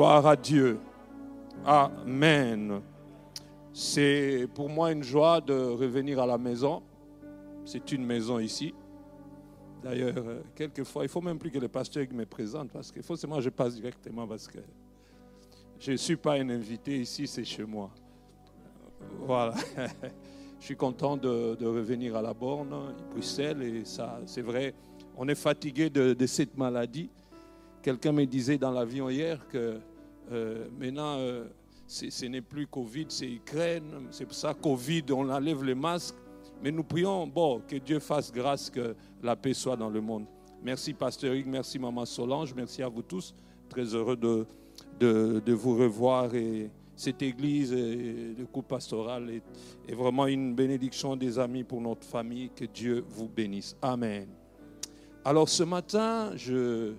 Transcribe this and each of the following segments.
Gloire à Dieu. Amen. C'est pour moi une joie de revenir à la maison. C'est une maison ici. D'ailleurs, euh, quelquefois, il faut même plus que le pasteur me présente parce que forcément, je passe directement parce que je ne suis pas un invité ici, c'est chez moi. Voilà. je suis content de, revenir à la borne, Bruxelles, et ça, c'est vrai, on est fatigué de cette maladie. Quelqu'un me disait dans l'avion hier que euh, maintenant, euh, ce n'est plus Covid, c'est Ukraine. C'est pour ça, Covid, on enlève les masques. Mais nous prions, bon, que Dieu fasse grâce, que la paix soit dans le monde. Merci, Pasteur Hugues, merci, Maman Solange, merci à vous tous. Très heureux de, de, vous revoir. Et cette église, le coup pastoral est, vraiment une bénédiction des amis pour notre famille. Que Dieu vous bénisse. Amen. Alors, ce matin, je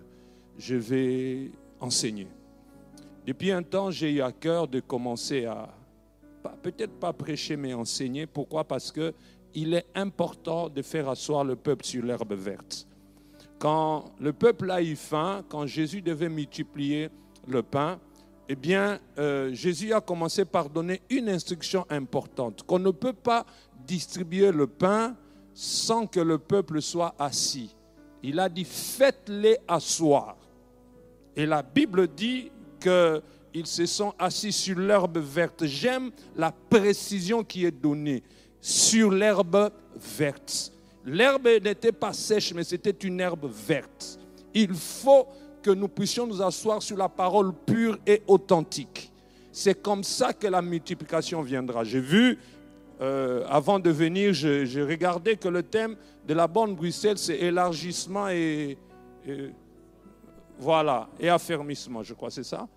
vais enseigner. Depuis un temps, j'ai eu à cœur de commencer à, peut-être pas prêcher, mais enseigner. Pourquoi? Parce que il est important de faire asseoir le peuple sur l'herbe verte. Quand le peuple a eu faim, quand Jésus devait multiplier le pain, eh bien, euh, Jésus a commencé par donner une instruction importante, qu'on ne peut pas distribuer le pain sans que le peuple soit assis. Il a dit, faites-les asseoir. Et la Bible dit qu'ils se sont assis sur l'herbe verte. J'aime la précision qui est donnée sur l'herbe verte. L'herbe n'était pas sèche, mais c'était une herbe verte. Il faut que nous puissions nous asseoir sur la parole pure et authentique. C'est comme ça que la multiplication viendra. J'ai vu, euh, avant de venir, j'ai regardé que le thème de la bonne Bruxelles, c'est élargissement et voilà, et affermissement, je crois, c'est ça.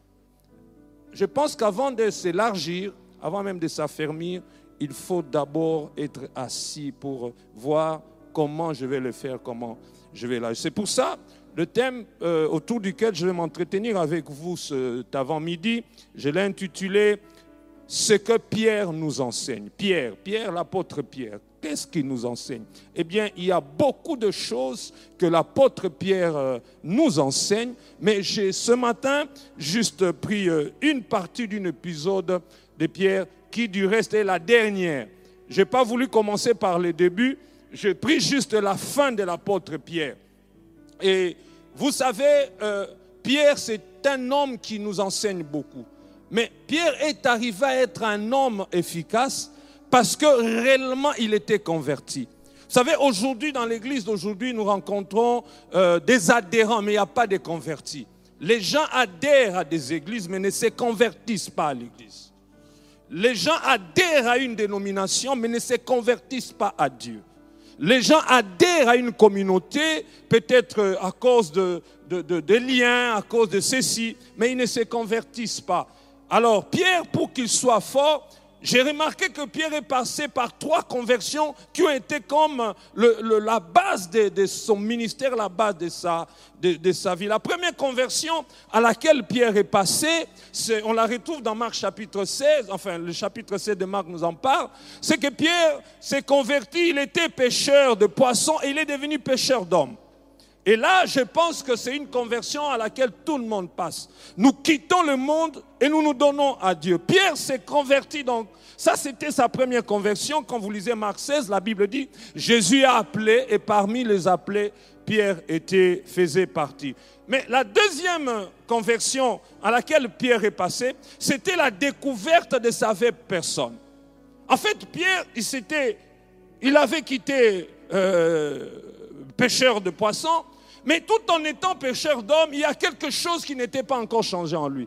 Je pense qu'avant de s'élargir, avant même de s'affermir, il faut d'abord être assis pour voir comment je vais le faire, comment je vais l'élargir. C'est pour ça, le thème euh, autour duquel je vais m'entretenir avec vous cet avant-midi, je l'ai intitulé Ce que Pierre nous enseigne. Pierre, Pierre, l'apôtre Pierre. Qu'est-ce qu'il nous enseigne? Eh bien, il y a beaucoup de choses que l'apôtre Pierre euh, nous enseigne, mais j'ai ce matin juste pris euh, une partie d'un épisode de Pierre qui du reste est la dernière. Je n'ai pas voulu commencer par le début, j'ai pris juste la fin de l'apôtre Pierre. Et vous savez, euh, Pierre, c'est un homme qui nous enseigne beaucoup. Mais Pierre est arrivé à être un homme efficace parce que réellement il était converti. Vous savez, aujourd'hui, dans l'église d'aujourd'hui, nous rencontrons euh, des adhérents, mais il n'y a pas de convertis. Les gens adhèrent à des églises, mais ne se convertissent pas à l'église. Les gens adhèrent à une dénomination, mais ne se convertissent pas à Dieu. Les gens adhèrent à une communauté, peut-être euh, à cause de, de liens, à cause de ceci, mais ils ne se convertissent pas. Alors, Pierre, pour qu'il soit fort, j'ai remarqué que Pierre est passé par trois conversions qui ont été comme la base de, son ministère, la base de sa, vie. La première conversion à laquelle Pierre est passé, on la retrouve dans Marc chapitre 16, enfin le chapitre 16 de Marc nous en parle, c'est que Pierre s'est converti, il était pêcheur de poissons et il est devenu pêcheur d'hommes. Et là, je pense que c'est une conversion à laquelle tout le monde passe. Nous quittons le monde et nous nous donnons à Dieu. Pierre s'est converti donc. Ça, c'était sa première conversion. Quand vous lisez Marc 16, la Bible dit, Jésus a appelé et parmi les appelés, Pierre était, faisait partie. Mais la deuxième conversion à laquelle Pierre est passé, c'était la découverte de sa vraie personne. En fait, Pierre, il, il avait quitté euh, pêcheur de poissons mais tout en étant pécheur d'homme, il y a quelque chose qui n'était pas encore changé en lui.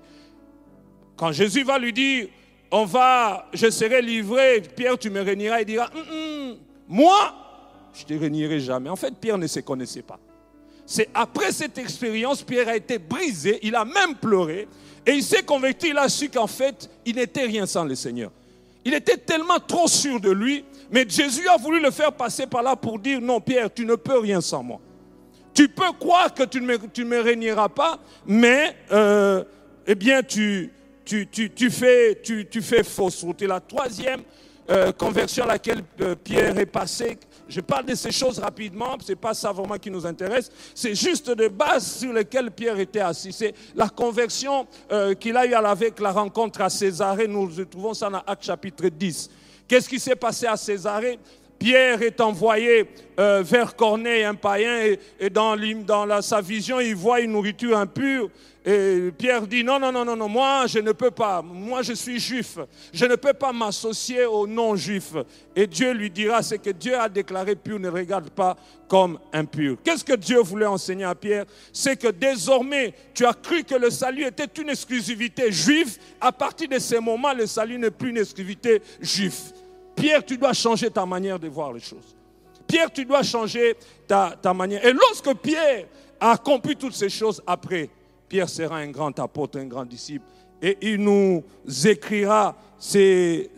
Quand Jésus va lui dire, on va, je serai livré, Pierre, tu me réuniras, il dira, hum, hum, moi, je ne te réunirai jamais. En fait, Pierre ne se connaissait pas. C'est après cette expérience, Pierre a été brisé, il a même pleuré, et il s'est converti, il a su qu'en fait, il n'était rien sans le Seigneur. Il était tellement trop sûr de lui, mais Jésus a voulu le faire passer par là pour dire, non, Pierre, tu ne peux rien sans moi. Tu peux croire que tu ne me, régneras pas, mais, euh, eh bien, tu, fais, fausse route. Et la troisième euh, conversion à laquelle euh, Pierre est passé, je parle de ces choses rapidement, ce n'est pas ça vraiment qui nous intéresse, c'est juste de base sur lesquelles Pierre était assis. C'est la conversion qu'il a eue avec la rencontre à Césarée, nous trouvons ça dans Acte chapitre 10. Qu'est-ce qui s'est passé à Césarée? Pierre est envoyé euh, vers Corneille, un païen, et, dans, dans sa vision, il voit une nourriture impure. Et Pierre dit, non, non, non, non, non, moi je ne peux pas, moi je suis juif, je ne peux pas m'associer aux non-juifs. Et Dieu lui dira, c'est que Dieu a déclaré pur, ne regarde pas comme impur. Qu'est-ce que Dieu voulait enseigner à Pierre? C'est que désormais, tu as cru que le salut était une exclusivité juive. À partir de ce moment, le salut n'est plus une exclusivité juive. Pierre, tu dois changer ta manière de voir les choses. Pierre, tu dois changer ta, manière. Et lorsque Pierre a accompli toutes ces choses après, Pierre sera un grand apôtre, un grand disciple. Et il nous écrira ces,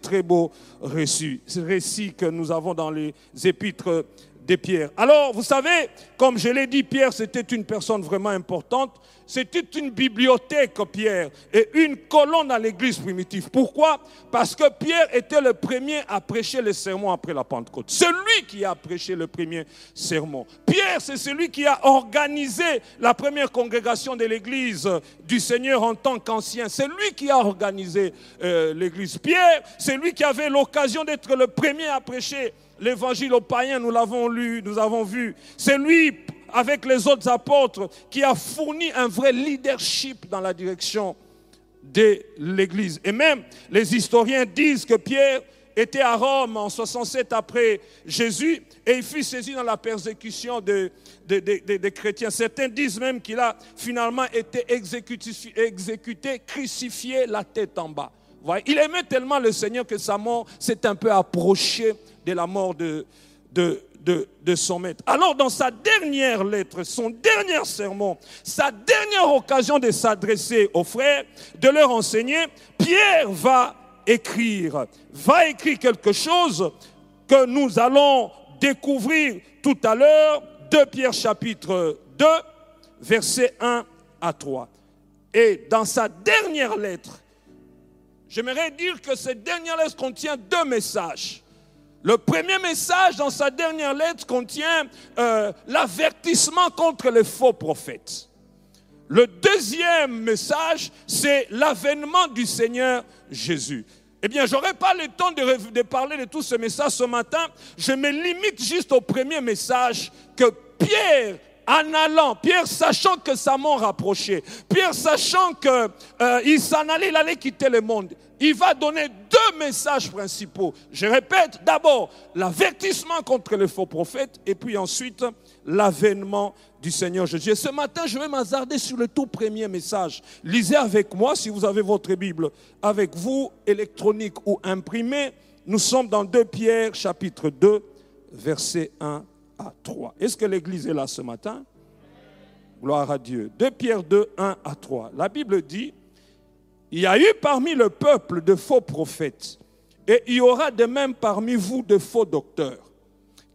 très beaux récits, récits que nous avons dans les épîtres Pierre. Alors, vous savez, comme je l'ai dit, Pierre, c'était une personne vraiment importante. C'était une bibliothèque, Pierre, et une colonne à l'église primitive. Pourquoi? Parce que Pierre était le premier à prêcher le sermon après la Pentecôte. C'est lui qui a prêché le premier sermon. Pierre, c'est celui qui a organisé la première congrégation de l'église du Seigneur en tant qu'ancien. C'est lui qui a organisé euh, l'église. Pierre, c'est lui qui avait l'occasion d'être le premier à prêcher l'évangile aux païens, nous l'avons lu, nous avons vu. C'est lui, avec les autres apôtres, qui a fourni un vrai leadership dans la direction de l'Église. Et même les historiens disent que Pierre était à Rome en 67 après Jésus et il fut saisi dans la persécution des de, chrétiens. Certains disent même qu'il a finalement été exécuté, crucifié la tête en bas. Il aimait tellement le Seigneur que sa mort s'est un peu approchée de la mort de, de, son maître. Alors dans sa dernière lettre, son dernier sermon, sa dernière occasion de s'adresser aux frères, de leur enseigner, Pierre va écrire, va écrire quelque chose que nous allons découvrir tout à l'heure, de Pierre chapitre 2, versets 1 à 3. Et dans sa dernière lettre, j'aimerais dire que cette dernière lettre contient deux messages. Le premier message dans sa dernière lettre contient euh, l'avertissement contre les faux prophètes. Le deuxième message, c'est l'avènement du Seigneur Jésus. Eh bien, j'aurais pas le temps de, parler de tout ce message ce matin. Je me limite juste au premier message que Pierre en allant, Pierre sachant que sa mort rapprochait, Pierre sachant qu'il euh, s'en allait, il allait quitter le monde, il va donner deux messages principaux. Je répète, d'abord l'avertissement contre les faux prophètes et puis ensuite l'avènement du Seigneur Jésus. Et ce matin, je vais m'hazarder sur le tout premier message. Lisez avec moi, si vous avez votre Bible avec vous, électronique ou imprimée. Nous sommes dans 2 Pierre chapitre 2, verset 1 à 3. Est-ce que l'Église est là ce matin? Gloire à Dieu. 2 Pierre 2, 1 à 3. La Bible dit, il y a eu parmi le peuple de faux prophètes, et il y aura de même parmi vous de faux docteurs,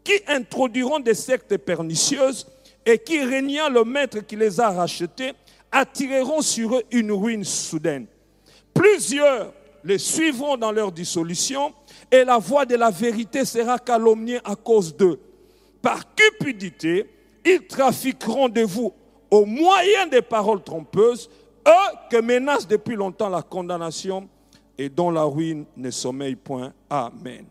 qui introduiront des sectes pernicieuses et qui, régnant le maître qui les a rachetés, attireront sur eux une ruine soudaine. Plusieurs les suivront dans leur dissolution, et la voix de la vérité sera calomniée à cause d'eux par cupidité, ils trafiqueront de vous au moyen des paroles trompeuses, eux que menacent depuis longtemps la condamnation et dont la ruine ne sommeille point. Amen.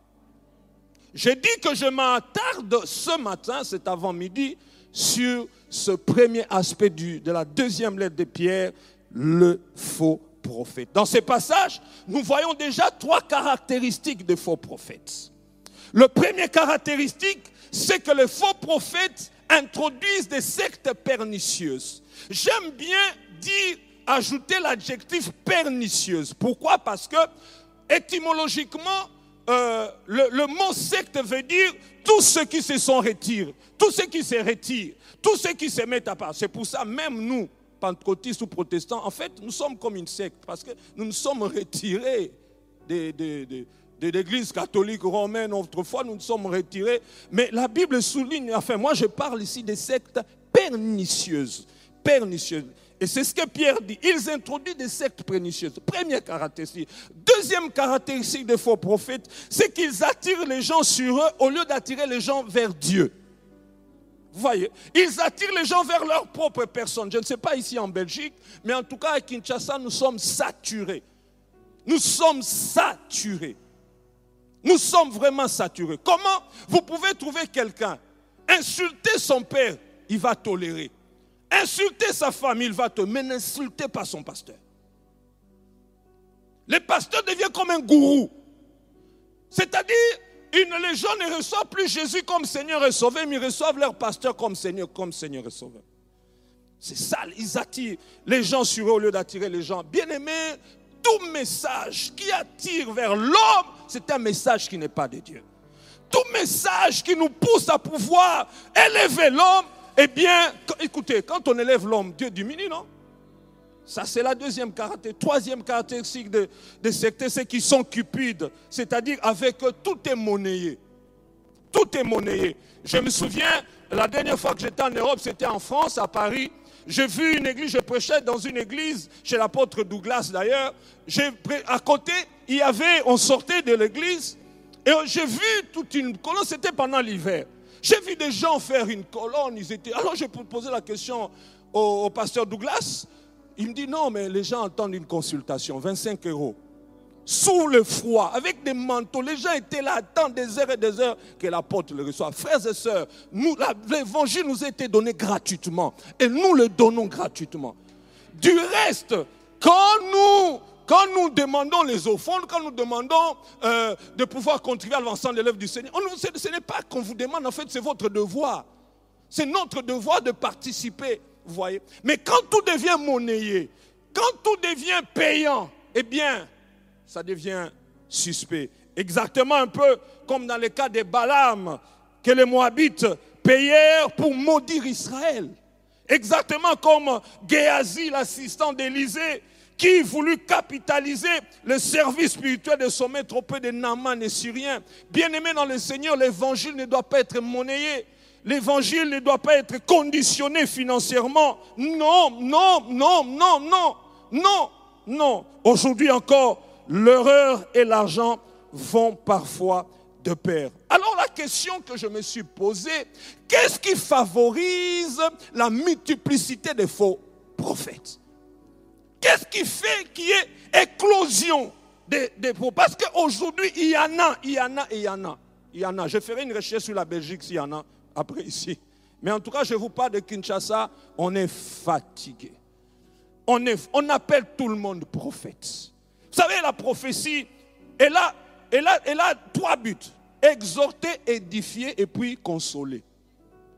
J'ai dit que je m'attarde ce matin, cet avant-midi, sur ce premier aspect de la deuxième lettre de Pierre, le faux prophète. Dans ces passages, nous voyons déjà trois caractéristiques des faux prophètes. Le premier caractéristique, c'est que les faux prophètes introduisent des sectes pernicieuses. J'aime bien dire ajouté l'adjectif pernicieuse. Pourquoi? Parce que étymologiquement, euh, le, mot secte veut dire tous ceux qui se sont retirés, tous ceux qui se retirent, tous ceux qui se mettent à part. C'est pour ça, même nous, pentecôtistes ou protestants, en fait, nous sommes comme une secte parce que nous nous sommes retirés de, de l'église catholique romaine. Autrefois, nous nous sommes retirés. Mais la Bible souligne, enfin, moi je parle ici des sectes pernicieuses. Pernicieuses. Et c'est ce que Pierre dit. Ils introduisent des sectes pernicieuses. Première caractéristique. Deuxième caractéristique des faux prophètes, c'est qu'ils attirent les gens sur eux au lieu d'attirer les gens vers Dieu. Vous voyez Ils attirent les gens vers leur propre personne. Je ne sais pas ici en Belgique, mais en tout cas à Kinshasa, nous sommes saturés. Nous sommes saturés. Nous sommes vraiment saturés. Comment vous pouvez trouver quelqu'un, insulter son père, il va tolérer. Insulter sa femme, il va te, mais n'insultez pas son pasteur. Le pasteur devient comme un gourou. C'est-à-dire, les gens ne reçoivent plus Jésus comme Seigneur et Sauveur, mais ils reçoivent leur pasteur comme Seigneur, comme Seigneur et Sauveur. C'est ça, ils attirent les gens sur eux au lieu d'attirer les gens. Bien aimés, tout message qui attire vers l'homme, c'est un message qui n'est pas de Dieu. Tout message qui nous pousse à pouvoir élever l'homme, eh bien, écoutez, quand on élève l'homme, Dieu diminue, non? Ça, c'est la deuxième caractéristique. Troisième caractéristique de, de sectes, c'est qu'ils sont cupides. C'est-à-dire, avec eux, tout est monnayé. Tout est monnayé. Je me souviens, la dernière fois que j'étais en Europe, c'était en France, à Paris. J'ai vu une église, je prêchais dans une église, chez l'apôtre Douglas d'ailleurs. À côté, il y avait, on sortait de l'église, et j'ai vu toute une colonne, c'était pendant l'hiver? J'ai vu des gens faire une colonne, ils étaient... Alors j'ai posé la question au, pasteur Douglas. Il me dit non, mais les gens attendent une consultation, 25 euros sous le froid, avec des manteaux. Les gens étaient là, attendent des heures et des heures que l'apôtre le reçoive. Frères et sœurs, l'évangile nous a été donné gratuitement et nous le donnons gratuitement. Du reste, quand nous, quand nous demandons les offrandes, quand nous demandons euh, de pouvoir contribuer à l'ensemble de l'œuvre du Seigneur, ce n'est pas qu'on vous demande, en fait, c'est votre devoir. C'est notre devoir de participer, vous voyez. Mais quand tout devient monnayé, quand tout devient payant, eh bien, ça devient suspect. Exactement un peu comme dans le cas des Balaam, que les Moabites payèrent pour maudire Israël. Exactement comme Géasi, l'assistant d'Élysée, qui voulut capitaliser le service spirituel de maître auprès de Naaman et Syrien? Bien aimé dans le Seigneur, l'évangile ne doit pas être monnayé. L'évangile ne doit pas être conditionné financièrement. Non, non, non, non, non, non, non. Aujourd'hui encore, l'horreur et l'argent vont parfois de pair. Alors la question que je me suis posée, qu'est-ce qui favorise la multiplicité des faux prophètes? Qu'est-ce qui fait qu'il y ait éclosion des, faux Parce qu'aujourd'hui, il y en a, il y en a il y en a. Il y en a. Je ferai une recherche sur la Belgique s'il y en a après ici. Mais en tout cas, je vous parle de Kinshasa, on est fatigué. On, est, on appelle tout le monde prophète. Vous savez, la prophétie, elle a, elle a, elle a trois buts. Exhorter, édifier et puis consoler.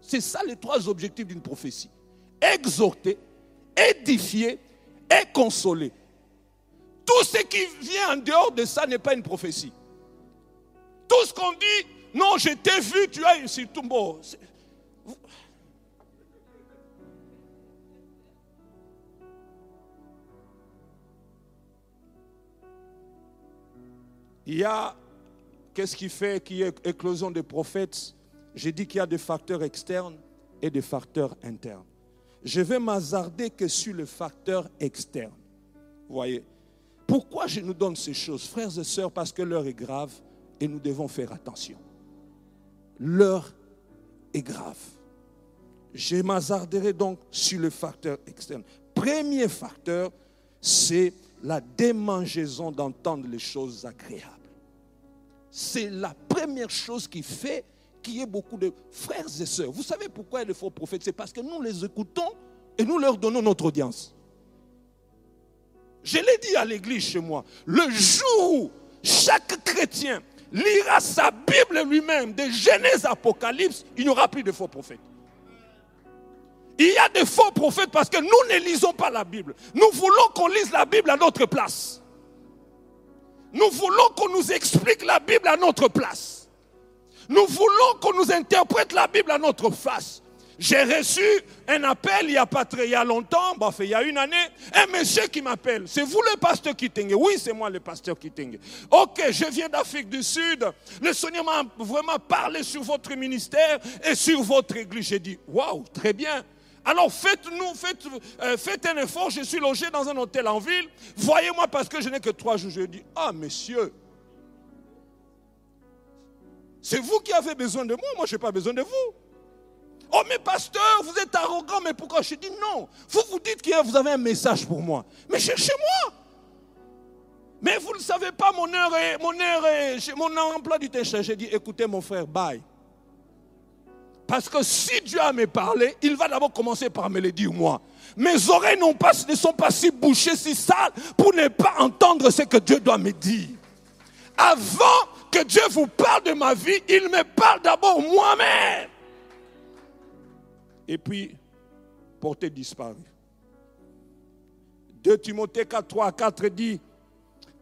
C'est ça les trois objectifs d'une prophétie. Exhorter, édifier et consoler. Tout ce qui vient en dehors de ça n'est pas une prophétie. Tout ce qu'on dit, non, je t'ai vu, tu as ici tout beau. Il y a, qu'est-ce qui fait qu'il y ait éclosion des prophètes? J'ai dit qu'il y a des facteurs externes et des facteurs internes. Je vais m'hazarder que sur le facteur externe. Vous voyez? Pourquoi je nous donne ces choses, frères et sœurs? Parce que l'heure est grave et nous devons faire attention. L'heure est grave. Je m'hazarderai donc sur le facteur externe. Premier facteur, c'est la démangeaison d'entendre les choses agréables. C'est la première chose qui fait qu'il y ait beaucoup de frères et sœurs. Vous savez pourquoi des faux prophètes? C'est parce que nous les écoutons et nous leur donnons notre audience. Je l'ai dit à l'église chez moi, le jour où chaque chrétien lira sa Bible lui-même, de Genèse Apocalypse, il n'y aura plus de faux prophètes. Il y a des faux prophètes parce que nous ne lisons pas la Bible. Nous voulons qu'on lise la Bible à notre place. Nous voulons qu'on nous explique la Bible à notre place. Nous voulons qu'on nous interprète la Bible à notre face. J'ai reçu un appel il y a pas très longtemps, il y a une année, un monsieur qui m'appelle. C'est vous le pasteur Kitenge Oui, c'est moi le pasteur Kitenge. Ok, je viens d'Afrique du Sud. Le Seigneur m'a vraiment parlé sur votre ministère et sur votre église. J'ai dit, waouh, très bien. Alors faites-nous, faites, euh, faites, un effort. Je suis logé dans un hôtel en ville. Voyez-moi parce que je n'ai que trois jours. Je dis, ah monsieur, c'est vous qui avez besoin de moi. Moi, je n'ai pas besoin de vous. Oh, mais pasteur, vous êtes arrogant, mais pourquoi Je dis non? Vous vous dites que vous avez un message pour moi. Mais cherchez-moi. Mais vous ne savez pas, mon heure est, mon heure est, mon emploi du temps. J'ai dit, écoutez mon frère, bye. Parce que si Dieu a me parlé, il va d'abord commencer par me le dire moi. Mes oreilles ne sont pas si bouchées, si sales, pour ne pas entendre ce que Dieu doit me dire. Avant que Dieu vous parle de ma vie, il me parle d'abord moi-même. Et puis, portée disparu. 2 Timothée 4, 3 4 dit,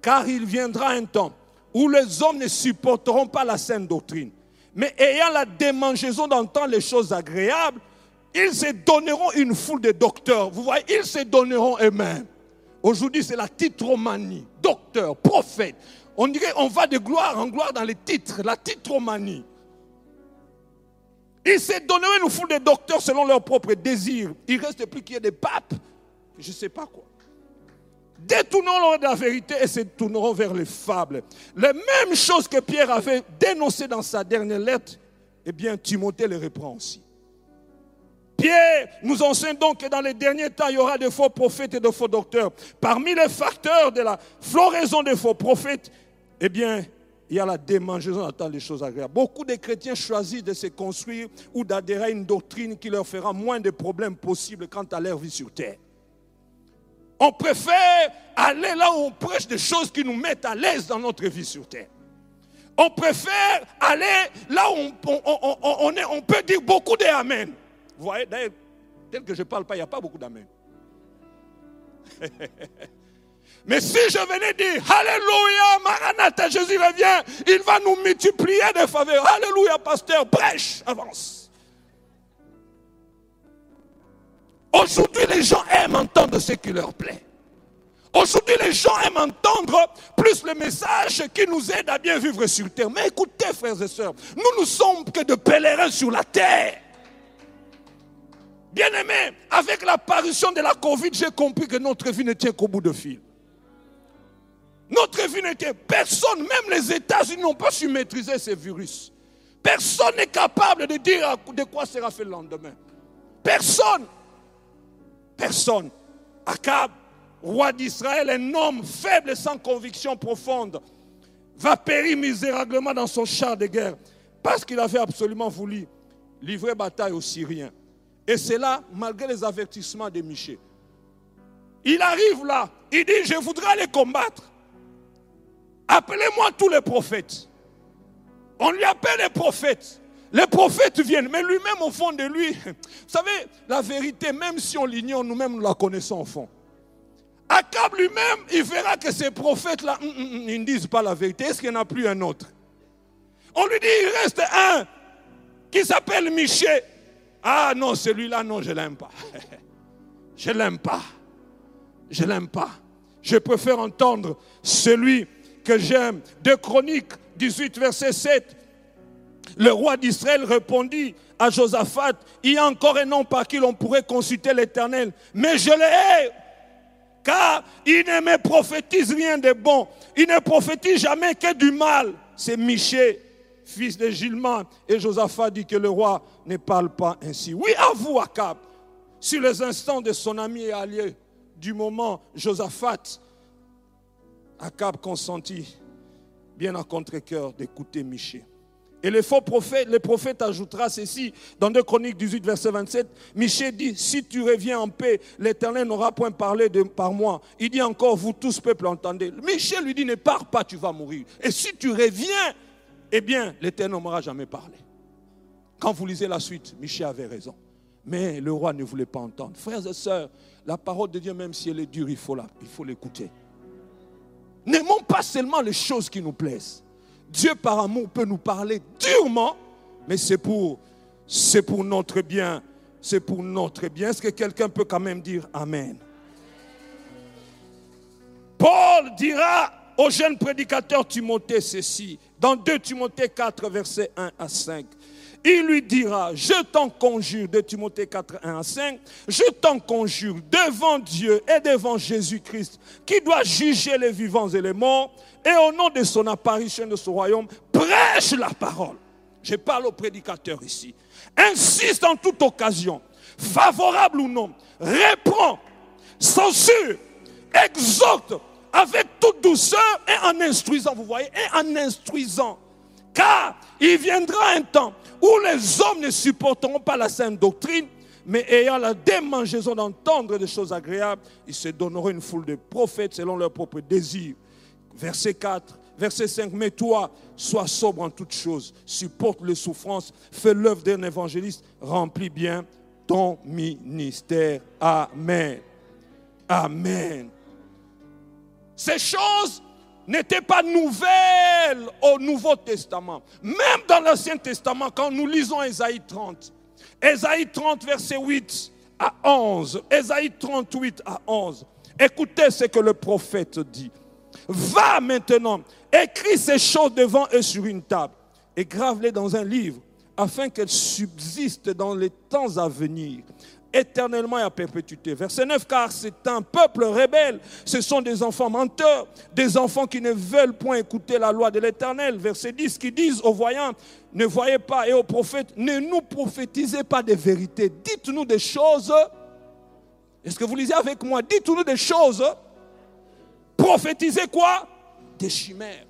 car il viendra un temps où les hommes ne supporteront pas la saine doctrine mais ayant la démangeaison d'entendre les choses agréables, ils se donneront une foule de docteurs. Vous voyez, ils se donneront eux-mêmes. Aujourd'hui, c'est la titromanie. Docteur, prophète. On dirait on va de gloire en gloire dans les titres, la titromanie. Ils se donneront une foule de docteurs selon leurs propres désirs. Il ne reste plus qu'il y ait des papes. Je ne sais pas quoi. Détournons de la vérité et se tourneront vers les fables. Les mêmes choses que Pierre avait dénoncées dans sa dernière lettre, eh bien, Timothée les reprend aussi. Pierre nous enseigne donc que dans les derniers temps, il y aura de faux prophètes et de faux docteurs. Parmi les facteurs de la floraison des faux prophètes, eh bien, il y a la démangeaison d'entendre les choses agréables. Beaucoup de chrétiens choisissent de se construire ou d'adhérer à une doctrine qui leur fera moins de problèmes possibles quant à leur vie sur terre. On préfère aller là où on prêche des choses qui nous mettent à l'aise dans notre vie sur terre. On préfère aller là où on, peut dire beaucoup d'Amen. Vous voyez, d'ailleurs, tel que je ne parle pas, il n'y a pas beaucoup d'Amen. Mais si je venais dire Alléluia, Maranatha, Jésus revient, il va nous multiplier des faveurs. Alléluia, pasteur, brèche, avance. Aujourd'hui, les gens aiment entendre ce qui leur plaît. Aujourd'hui, les gens aiment entendre plus le message qui nous aide à bien vivre sur terre. Mais écoutez, frères et sœurs, nous ne sommes que de pèlerins sur la terre. Bien aimé, avec l'apparition de la Covid, j'ai compris que notre vie ne tient qu'au bout de fil. Notre vie ne tient. Personne, même les États-Unis, n'ont pas su maîtriser ce virus. Personne n'est capable de dire de quoi sera fait le lendemain. Personne. Personne. Akab, roi d'Israël, un homme faible et sans conviction profonde, va périr misérablement dans son char de guerre parce qu'il avait absolument voulu livrer bataille aux Syriens. Et c'est là, malgré les avertissements de Michel. Il arrive là, il dit, je voudrais les combattre. Appelez-moi tous les prophètes. On lui appelle les prophètes. Les prophètes viennent, mais lui-même au fond de lui, vous savez, la vérité, même si on l'ignore, nous-mêmes nous la connaissons au fond. Akab lui-même, il verra que ces prophètes-là, hum, hum, hum, ils ne disent pas la vérité. Est-ce qu'il n'y en a plus un autre? On lui dit, il reste un qui s'appelle Michel. Ah non, celui-là, non, je ne l'aime pas. Je ne l'aime pas. Je ne l'aime pas. Je préfère entendre celui que j'aime. De Chroniques 18, verset 7. Le roi d'Israël répondit à Josaphat, il y a encore un nom par qui l'on pourrait consulter l'Éternel, mais je le hais, car il ne me prophétise rien de bon, il ne prophétise jamais que du mal. C'est Michel, fils de Gilman, et Josaphat dit que le roi ne parle pas ainsi. Oui, à vous, Akab, sur les instants de son ami et allié, du moment Josaphat, Akab consentit, bien à contre-coeur, d'écouter Michel. Et le faux prophète, le prophète ajoutera ceci dans 2 Chroniques 18, verset 27. Michel dit, si tu reviens en paix, l'Éternel n'aura point parlé par moi. Il dit encore, vous tous, peuple, entendez. Michel lui dit, ne pars pas, tu vas mourir. Et si tu reviens, eh bien, l'Éternel n'aura jamais parlé. Quand vous lisez la suite, Michel avait raison. Mais le roi ne voulait pas entendre. Frères et sœurs, la parole de Dieu, même si elle est dure, il faut l'écouter. N'aimons pas seulement les choses qui nous plaisent. Dieu par amour peut nous parler durement, mais c'est pour, c'est pour notre bien. C'est pour notre bien. Est-ce que quelqu'un peut quand même dire Amen? Paul dira au jeune prédicateur Timothée ceci, dans 2 Timothée 4, versets 1 à 5. Il lui dira, je t'en conjure, de Timothée 4, 1 à 5, je t'en conjure devant Dieu et devant Jésus-Christ, qui doit juger les vivants et les morts, et au nom de son apparition de ce royaume, prêche la parole. Je parle au prédicateur ici. Insiste en toute occasion, favorable ou non, reprend, censure, exhorte avec toute douceur et en instruisant, vous voyez, et en instruisant. Car il viendra un temps où les hommes ne supporteront pas la sainte doctrine, mais ayant la démangeaison d'entendre des choses agréables, ils se donneront une foule de prophètes selon leur propre désir. Verset 4, verset 5, mais toi, sois sobre en toutes choses, supporte les souffrances, fais l'œuvre d'un évangéliste, remplis bien ton ministère. Amen. Amen. Ces choses n'étaient pas nouvelles au Nouveau Testament. Même dans l'Ancien Testament, quand nous lisons Ésaïe 30, Ésaïe 30, verset 8 à 11, Ésaïe 38 à 11, écoutez ce que le prophète dit. Va maintenant, écris ces choses devant eux sur une table et grave-les dans un livre afin qu'elles subsistent dans les temps à venir éternellement et à perpétuité. Verset 9, car c'est un peuple rebelle, ce sont des enfants menteurs, des enfants qui ne veulent point écouter la loi de l'Éternel. Verset 10, qui disent aux voyants, ne voyez pas, et aux prophètes, ne nous prophétisez pas des vérités, dites-nous des choses. Est-ce que vous lisez avec moi? Dites-nous des choses. Prophétisez quoi? Des chimères.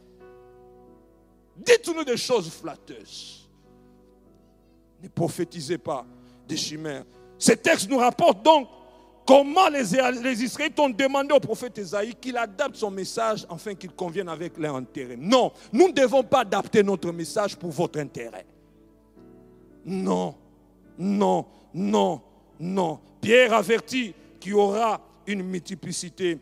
Dites-nous des choses flatteuses. Ne prophétisez pas des chimères. Ce texte nous rapporte donc comment les, Israélites ont demandé au prophète Esaïe qu'il adapte son message afin qu'il convienne avec leur intérêt. Non, nous ne devons pas adapter notre message pour votre intérêt. Non, non, non, non. Pierre avertit qu'il y aura une multiplicité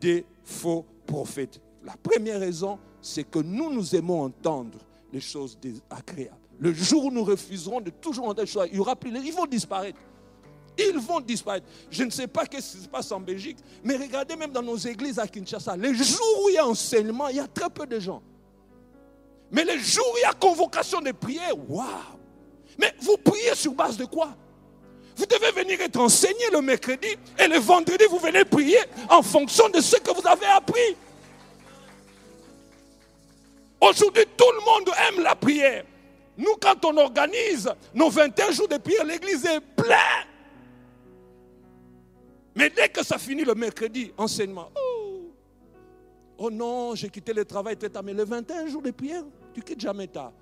de faux prophètes. La première raison, c'est que nous, nous aimons entendre les choses agréables. Le jour où nous refuserons de toujours entendre les choses, il y aura plus, ils vont disparaître. Ils vont disparaître. Je ne sais pas ce qui se passe en Belgique, mais regardez même dans nos églises à Kinshasa, les jours où il y a enseignement, il y a très peu de gens. Mais les jours où il y a convocation de prière, waouh! Mais vous priez sur base de quoi? Vous devez venir être enseigné le mercredi et le vendredi, vous venez prier en fonction de ce que vous avez appris. Aujourd'hui, tout le monde aime la prière. Nous, quand on organise nos 21 jours de prière, l'église est pleine. Mais dès que ça finit le mercredi, enseignement. Oh, oh non, j'ai quitté le travail très tard. Mais le 21 jours de prière, tu quittes jamais tard.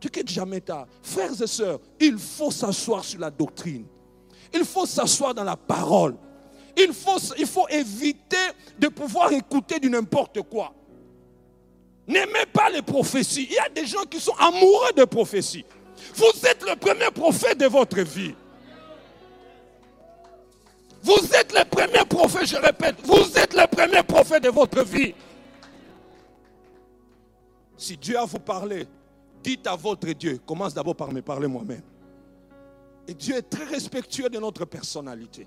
Tu quittes jamais tard. Frères et sœurs, il faut s'asseoir sur la doctrine. Il faut s'asseoir dans la parole. Il faut, il faut éviter de pouvoir écouter du n'importe quoi. N'aimez pas les prophéties. Il y a des gens qui sont amoureux de prophéties. Vous êtes le premier prophète de votre vie. Vous êtes le premier prophète, je répète, vous êtes le premier prophète de votre vie. Si Dieu a vous parlé, dites à votre Dieu, commence d'abord par me parler moi-même. Et Dieu est très respectueux de notre personnalité.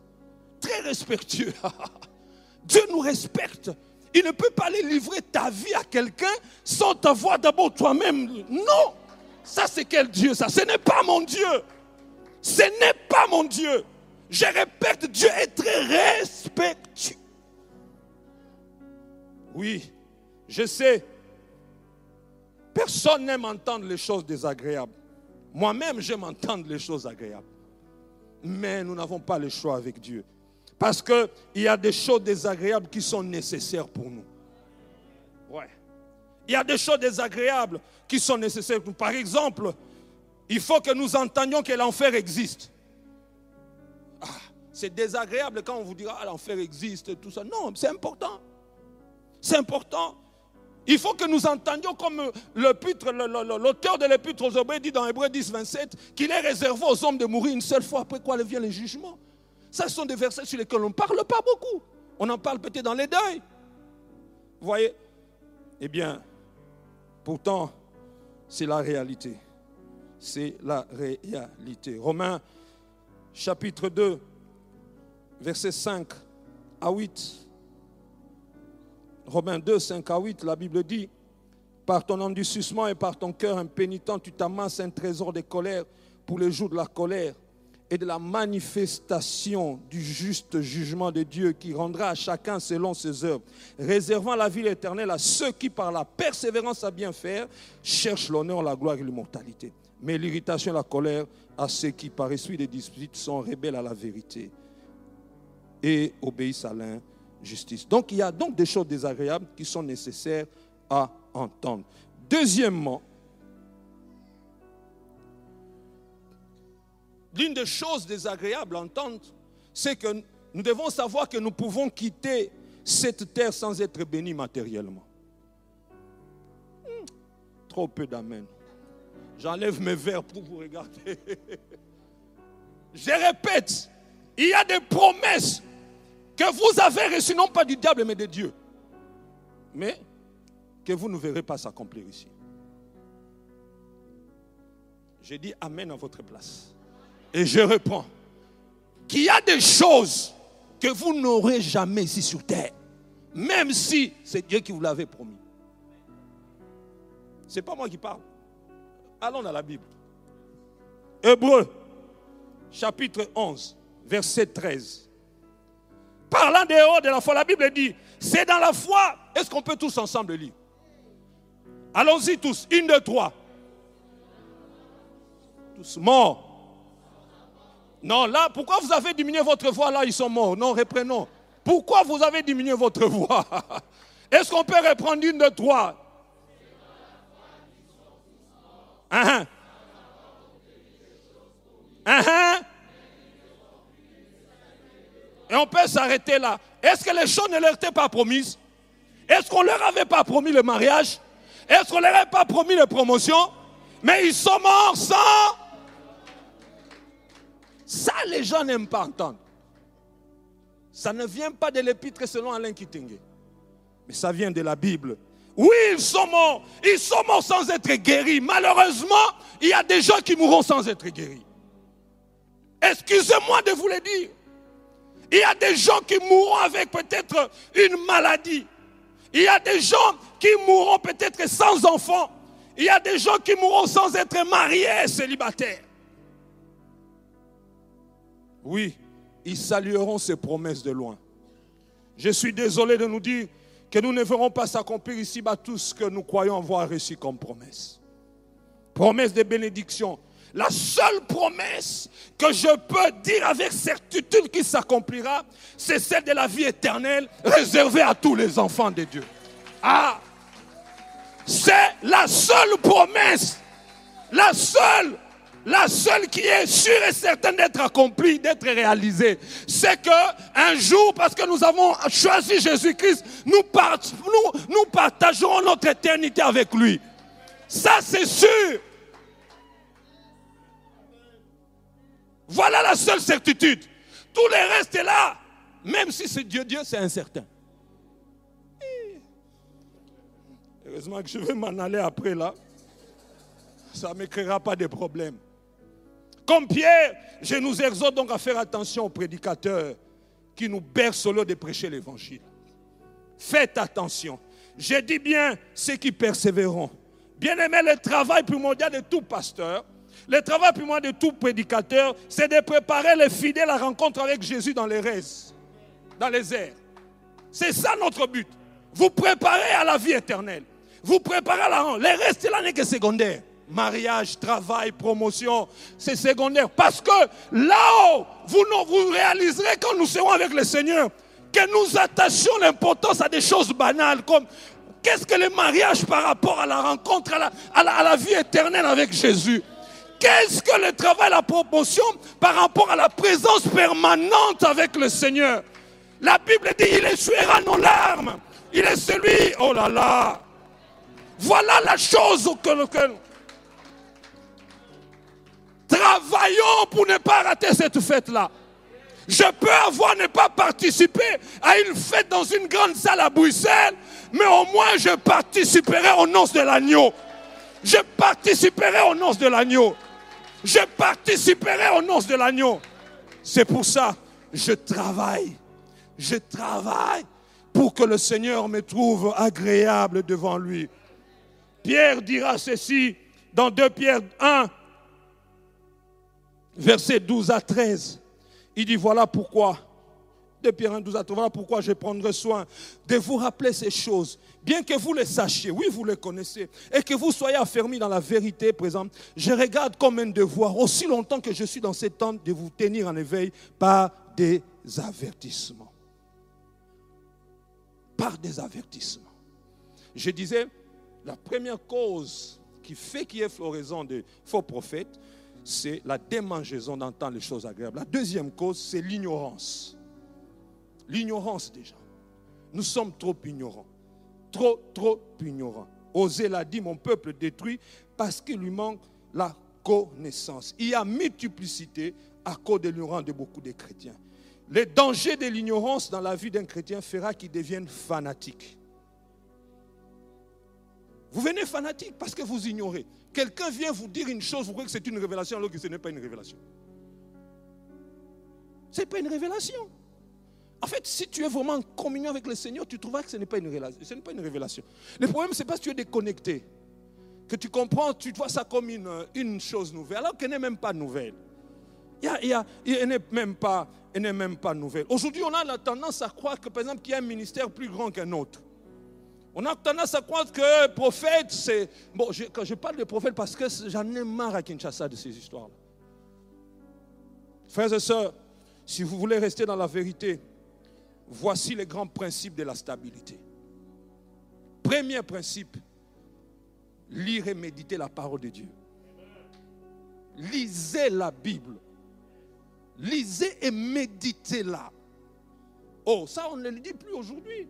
Très respectueux. Dieu nous respecte. Il ne peut pas aller livrer ta vie à quelqu'un sans t'avoir d'abord toi-même. Non. Ça, c'est quel Dieu ça? Ce n'est pas mon Dieu. Ce n'est pas mon Dieu. Je répète, Dieu est très respectueux. Oui, je sais. Personne n'aime entendre les choses désagréables. Moi-même, j'aime entendre les choses agréables. Mais nous n'avons pas le choix avec Dieu. Parce qu'il y a des choses désagréables qui sont nécessaires pour nous. Ouais. Il y a des choses désagréables qui sont nécessaires pour nous. Par exemple, il faut que nous entendions que l'enfer existe. C'est désagréable quand on vous dira, ah, l'enfer existe, tout ça. Non, c'est important. C'est important. Il faut que nous entendions comme l'auteur de l'épître aux Hébreux dit dans Hébreux 10, 27, qu'il est réservé aux hommes de mourir une seule fois, après quoi vient le jugement. Ça, ce sont des versets sur lesquels on ne parle pas beaucoup. On en parle peut-être dans les deuils. Vous voyez? Eh bien, pourtant, c'est la réalité. C'est la réalité. Romains chapitre 2, versets 5 à 8. Romains 2, 5 à 8, la Bible dit, par ton endurcissement et par ton cœur impénitent, tu t'amasses un trésor de colère pour le jour de la colère et de la manifestation du juste jugement de Dieu qui rendra à chacun selon ses œuvres, réservant la vie éternelle à ceux qui, par la persévérance à bien faire, cherchent l'honneur, la gloire et l'immortalité. Mais l'irritation et la colère à ceux qui, par esprit de disputes, sont rebelles à la vérité et obéissent à l'injustice. Donc il y a donc des choses désagréables qui sont nécessaires à entendre. Deuxièmement, l'une des choses désagréables à entendre, c'est que nous devons savoir que nous pouvons quitter cette terre sans être bénis matériellement. Hmm, trop peu d'amen. J'enlève mes verres pour vous regarder. Je répète, il y a des promesses que vous avez reçues, non pas du diable, mais de Dieu. Mais que vous ne verrez pas s'accomplir ici. J'ai dit Amen à votre place. Et je reprends. Qu'il y a des choses que vous n'aurez jamais ici sur terre. Même si c'est Dieu qui vous l'avait promis. Ce n'est pas moi qui parle. Allons dans la Bible. Hébreu, chapitre 11, verset 13. Parlant des de la foi, la Bible dit, c'est dans la foi. Est-ce qu'on peut tous ensemble lire? Allons-y tous. Une, deux, trois. Tous morts non, là, pourquoi vous avez diminué votre voix? Là, ils sont morts. Non, reprenons. Pourquoi vous avez diminué votre voix? Est-ce qu'on peut reprendre une de trois? Uh Et on peut s'arrêter là. Est-ce que les choses ne leur étaient pas promises? Est-ce qu'on ne leur avait pas promis le mariage? Est-ce qu'on ne leur avait pas promis les promotions? Mais ils sont morts sans ça, les gens n'aiment pas entendre. Ça ne vient pas de l'épître selon Alain Kitenge. Mais ça vient de la Bible. Oui, ils sont morts. Ils sont morts sans être guéris. Malheureusement, il y a des gens qui mourront sans être guéris. Excusez-moi de vous le dire. Il y a des gens qui mourront avec peut-être une maladie. Il y a des gens qui mourront peut-être sans enfants. Il y a des gens qui mourront sans être mariés, célibataires. Oui, ils salueront ces promesses de loin. Je suis désolé de nous dire que nous ne verrons pas s'accomplir ici-bas tout ce que nous croyons avoir reçu comme promesse. Promesse de bénédiction. La seule promesse que je peux dire avec certitude qui s'accomplira, c'est celle de la vie éternelle réservée à tous les enfants de Dieu. Ah, c'est la seule promesse, la seule la seule qui est sûre et certaine d'être accomplie, d'être réalisée, c'est que un jour, parce que nous avons choisi Jésus-Christ, nous, nous, nous partagerons notre éternité avec lui. Ça, c'est sûr. Voilà la seule certitude. Tout le reste est là. Même si c'est Dieu, Dieu, c'est incertain. Heureusement que je vais m'en aller après là. Ça ne me créera pas de problème. Comme Pierre, je nous exhorte donc à faire attention aux prédicateurs qui nous bercent au de prêcher l'évangile. Faites attention. Je dis bien ceux qui persévéreront. Bien aimé, le travail primordial de tout pasteur, le travail primordial de tout prédicateur, c'est de préparer les fidèles à la rencontre avec Jésus dans les rêves, dans les airs. C'est ça notre but. Vous préparez à la vie éternelle. Vous préparez à la rencontre. Les restes, là n'est que secondaire mariage, travail, promotion, c'est secondaire. Parce que là-haut, vous, vous réaliserez quand nous serons avec le Seigneur que nous attachions l'importance à des choses banales comme qu'est-ce que le mariage par rapport à la rencontre, à la vie éternelle avec Jésus. Qu'est-ce que le travail, la promotion par rapport à la présence permanente avec le Seigneur? La Bible dit, il essuiera nos larmes. Il est celui, oh là là, Voilà la chose auquel, Travaillons pour ne pas rater cette fête-là. Je peux avoir ne pas participé à une fête dans une grande salle à Bruxelles, mais au moins je participerai aux noces de l'agneau. Je participerai aux noces de l'agneau. Je participerai aux noces de l'agneau. C'est pour ça, je travaille. Je travaille pour que le Seigneur me trouve agréable devant lui. Pierre dira ceci dans 2 Pierre 1, versets 12 à 13. Il dit, voilà pourquoi, de Pierre 1, 12 à 13, voilà pourquoi je prendrai soin de vous rappeler ces choses. Bien que vous les sachiez, oui, vous les connaissez, et que vous soyez affermis dans la vérité présente, je regarde comme un devoir, aussi longtemps que je suis dans cette tente, de vous tenir en éveil par des avertissements. Par des avertissements. Je disais, la première cause qui fait qu'il y ait floraison de faux prophètes, c'est la démangeaison d'entendre les choses agréables. La deuxième cause, c'est l'ignorance. L'ignorance déjà. Nous sommes trop ignorants. Trop, trop ignorants. Osée l'a dit, mon peuple détruit parce qu'il lui manque la connaissance. Il y a multiplicité à cause de l'ignorance de beaucoup de chrétiens. Le danger de l'ignorance dans la vie d'un chrétien fera qu'il devienne fanatique. Vous venez fanatique parce que vous ignorez. Quelqu'un vient vous dire une chose, vous croyez que c'est une révélation alors que ce n'est pas une révélation. Ce n'est pas une révélation. En fait, si tu es vraiment en communion avec le Seigneur, tu trouveras que ce n'est pas une révélation. Le problème, ce n'est pas si tu es déconnecté, que tu comprends, tu vois ça comme une, chose nouvelle, alors qu'elle n'est même pas nouvelle. Il, il, n'est même pas, même pas nouvelle. Aujourd'hui, on a la tendance à croire que, par exemple, qu'il y a un ministère plus grand qu'un autre. On a tendance à croire que prophète, c'est... Bon, quand je parle de prophète, parce que j'en ai marre à Kinshasa de ces histoires-là. Frères et sœurs, si vous voulez rester dans la vérité, voici les grands principes de la stabilité. Premier principe, lire et méditer la parole de Dieu. Lisez la Bible. Lisez et méditez-la. Oh, ça, on ne le dit plus aujourd'hui.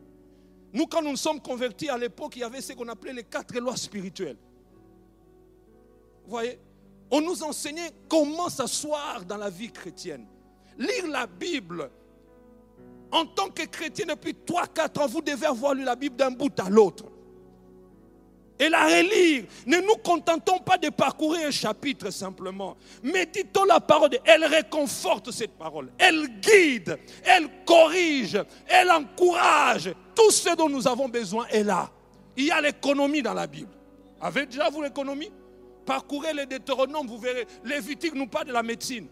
Nous, quand nous nous sommes convertis à l'époque, il y avait ce qu'on appelait les quatre lois spirituelles. Vous voyez On nous enseignait comment s'asseoir dans la vie chrétienne. Lire la Bible. En tant que chrétien depuis 3-4 ans, vous devez avoir lu la Bible d'un bout à l'autre et la relire. Ne nous contentons pas de parcourir un chapitre simplement. Méditons la parole. Elle réconforte cette parole. Elle guide. Elle corrige. Elle encourage. Tout ce dont nous avons besoin est là. Il y a l'économie dans la Bible. Avez déjà vous l'économie? Parcourez les Deutéronomes, vous verrez. Lévitique nous parle de la médecine.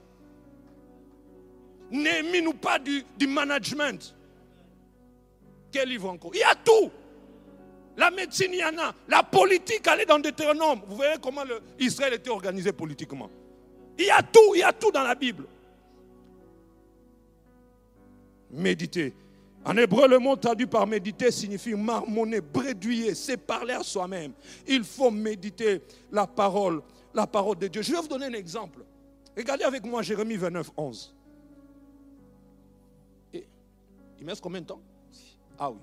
Néhémie nous parle du, management. Quel livre encore? Il y a tout. La médecine, il y en a. La politique, est dans Deutéronome. Vous verrez comment Israël était organisé politiquement. Il y a tout, il y a tout dans la Bible. Méditer. En hébreu, le mot traduit par méditer signifie marmonner, bredouiller, c'est parler à soi-même. Il faut méditer la parole, la parole de Dieu. Je vais vous donner un exemple. Regardez avec moi Jérémie 29, 11. Il me reste combien de temps? Ah oui.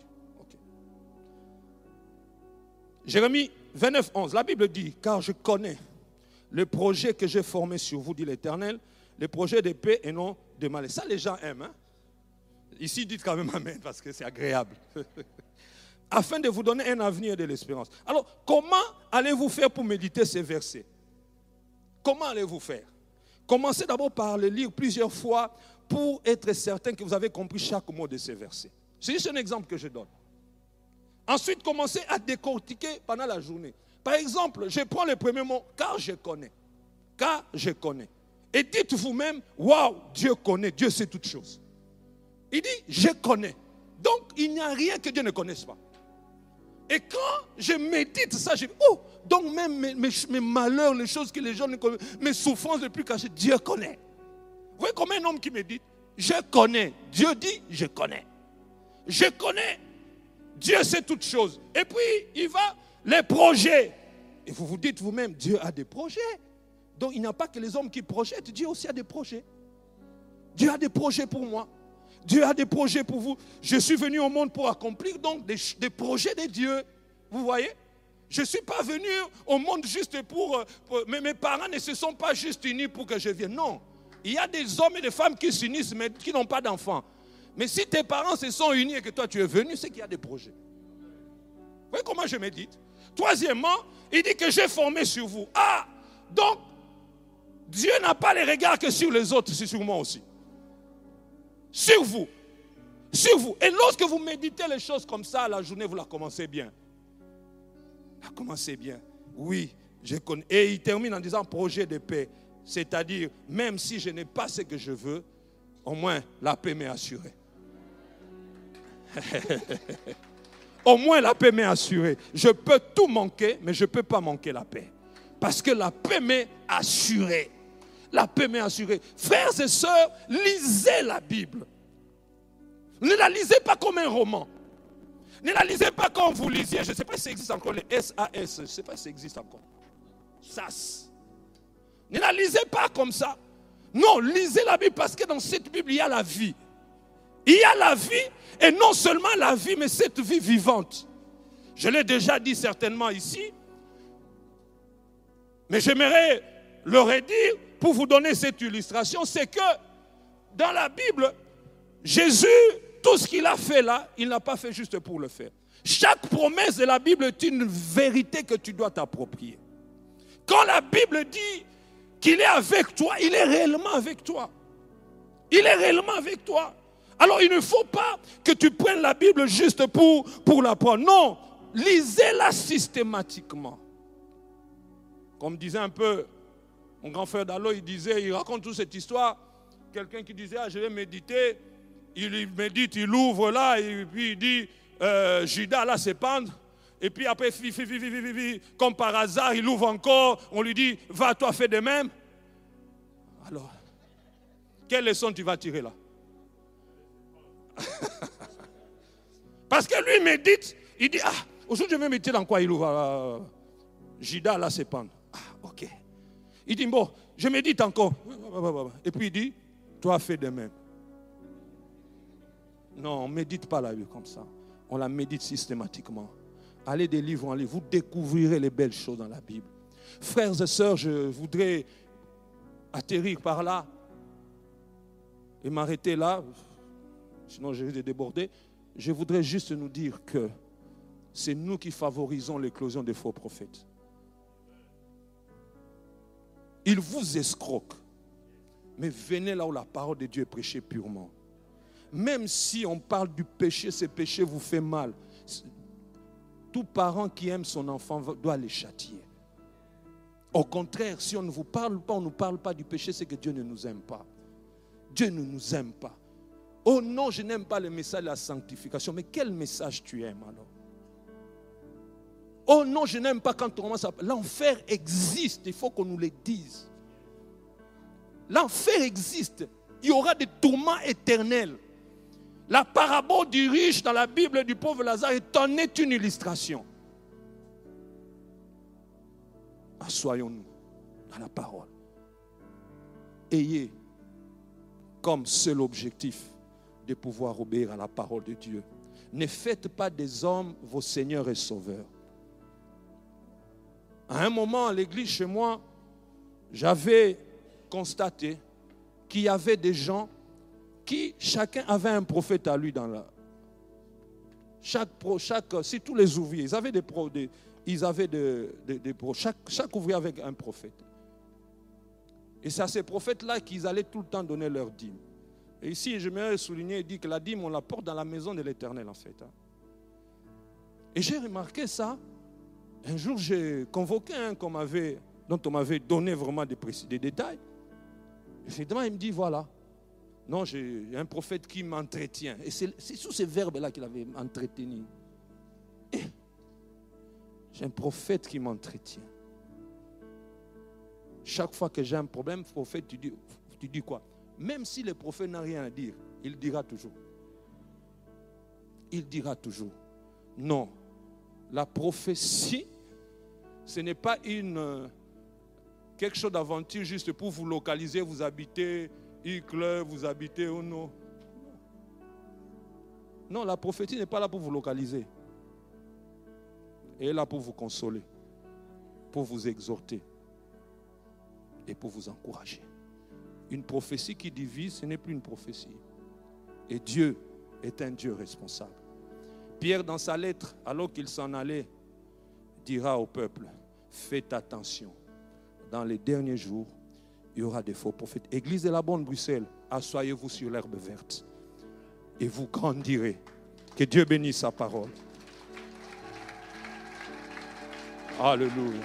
Jérémie 29, 11, la Bible dit, car je connais le projet que j'ai formé sur vous, dit l'Éternel, le projet de paix et non de mal. Ça, les gens aiment. Hein? Ici, dites quand même Amen, parce que c'est agréable. Afin de vous donner un avenir et de l'espérance. Alors, comment allez-vous faire pour méditer ces versets? Comment allez-vous faire? Commencez d'abord par le lire plusieurs fois pour être certain que vous avez compris chaque mot de ces versets. C'est juste un exemple que je donne. Ensuite, commencez à décortiquer pendant la journée. Par exemple, je prends le premier mot, car je connais. Car je connais. Et dites vous-même, waouh, Dieu connaît, Dieu sait toutes choses. Il dit, je connais. Donc, il n'y a rien que Dieu ne connaisse pas. Et quand je médite ça, je dis, oh, donc même mes, malheurs, les choses que les gens ne connaissent, mes souffrances les plus cachées, Dieu connaît. Vous voyez comme un homme qui médite, je connais. Dieu dit, je connais. Je connais Dieu sait toutes choses. Et puis, il va, les projets. Et vous vous dites vous-même, Dieu a des projets. Donc, il n'y a pas que les hommes qui projettent, Dieu aussi a des projets. Dieu a des projets pour moi. Dieu a des projets pour vous. Je suis venu au monde pour accomplir donc des, projets de Dieu. Vous voyez? Je ne suis pas venu au monde juste pour, Mais mes parents ne se sont pas juste unis pour que je vienne. Non. Il y a des hommes et des femmes qui s'unissent, mais qui n'ont pas d'enfants. Mais si tes parents se sont unis et que toi tu es venu, c'est qu'il y a des projets. Vous voyez comment je médite? Troisièmement, il dit que j'ai formé sur vous. Ah, donc, Dieu n'a pas les regards que sur les autres, c'est sur moi aussi. Sur vous. Sur vous. Et lorsque vous méditez les choses comme ça, la journée, vous la commencez bien. La commencez bien. Oui, je connais. Et il termine en disant projet de paix. C'est-à-dire, même si je n'ai pas ce que je veux, au moins la paix m'est assurée. Au moins la paix m'est assurée. Je peux tout manquer, mais je ne peux pas manquer la paix. Parce que la paix m'est assurée. La paix m'est assurée. Frères et sœurs, lisez la Bible. Ne la lisez pas comme un roman. Ne la lisez pas comme vous lisiez. Je ne sais pas si ça existe encore, les SAS. Je ne sais pas si ça existe encore. SAS. Ne la lisez pas comme ça. Non, lisez la Bible parce que dans cette Bible, il y a la vie. Il y a la vie, et non seulement la vie, mais cette vie vivante. Je l'ai déjà dit certainement ici, mais j'aimerais le redire pour vous donner cette illustration, c'est que dans la Bible, Jésus, tout ce qu'il a fait là, il n'a pas fait juste pour le faire. Chaque promesse de la Bible est une vérité que tu dois t'approprier. Quand la Bible dit qu'il est avec toi, il est réellement avec toi. Il est réellement avec toi. Alors il ne faut pas que tu prennes la Bible juste pour, la prendre. Non, lisez-la systématiquement. Comme disait un peu mon grand frère Dalo, il disait, il raconte toute cette histoire. Quelqu'un qui disait, ah, je vais méditer. Il médite, il ouvre là, et puis il dit, euh, Judas là c'est pendre. Et puis après, comme par hasard, il ouvre encore. On lui dit, va toi, fais de même. Alors, quelle leçon tu vas tirer là? Parce que lui médite, il dit, ah, aujourd'hui je vais méditer dans quoi? Il ouvre euh, Jida, là, c'est pendre. Ah, ok. Il dit, bon, je médite encore. Et puis il dit, toi fais de même. Non, on ne médite pas la vie comme ça. On la médite systématiquement. Allez des livres en vous découvrirez les belles choses dans la Bible. Frères et sœurs, je voudrais atterrir par là et m'arrêter là sinon je vais déborder. Je voudrais juste nous dire que c'est nous qui favorisons l'éclosion des faux prophètes. Ils vous escroquent. Mais venez là où la parole de Dieu est prêchée purement. Même si on parle du péché, ce péché vous fait mal. Tout parent qui aime son enfant doit les châtier. Au contraire, si on ne vous parle pas, on ne parle pas du péché, c'est que Dieu ne nous aime pas. Dieu ne nous aime pas. Oh non, je n'aime pas le message de la sanctification. Mais quel message tu aimes alors? Oh non, je n'aime pas quand on commence à... L'enfer existe, il faut qu'on nous le dise. L'enfer existe. Il y aura des tourments éternels. La parabole du riche dans la Bible du pauvre Lazare en est une illustration. Assoyons-nous dans la parole. Ayez comme seul objectif de pouvoir obéir à la parole de Dieu. Ne faites pas des hommes vos seigneurs et sauveurs. À un moment, à l'église chez moi, j'avais constaté qu'il y avait des gens qui, chacun avait un prophète à lui dans la. Chaque, chaque, si tous les ouvriers, ils avaient des, ils avaient des, des, chaque, ouvrier avait un prophète. Et c'est à ces prophètes-là qu'ils allaient tout le temps donner leur dîme. Et ici, je me souligner et dire que la dîme, on la porte dans la maison de l'Éternel, en fait. Hein. Et j'ai remarqué ça. Un jour, j'ai convoqué un dont on m'avait donné vraiment des, des détails. Effectivement, il me dit, voilà. Non, j'ai un prophète qui m'entretient. Et c'est sous ces verbes-là qu'il avait entretenu. J'ai un prophète qui m'entretient. Chaque fois que j'ai un problème, prophète, tu dis, tu dis quoi? Même si le prophète n'a rien à dire, il dira toujours. Il dira toujours. Non. La prophétie, ce n'est pas une, euh, quelque chose d'aventure juste pour vous localiser, vous Icle, vous habitez ou non. Non, la prophétie n'est pas là pour vous localiser. est là pour vous consoler, pour vous exhorter et pour vous encourager. Une prophétie qui divise, ce n'est plus une prophétie. Et Dieu est un Dieu responsable. Pierre, dans sa lettre, alors qu'il s'en allait, dira au peuple, faites attention. Dans les derniers jours, il y aura des faux prophètes. Église de la Bonne Bruxelles, asseyez-vous sur l'herbe verte et vous grandirez. Que Dieu bénisse sa parole. Alléluia.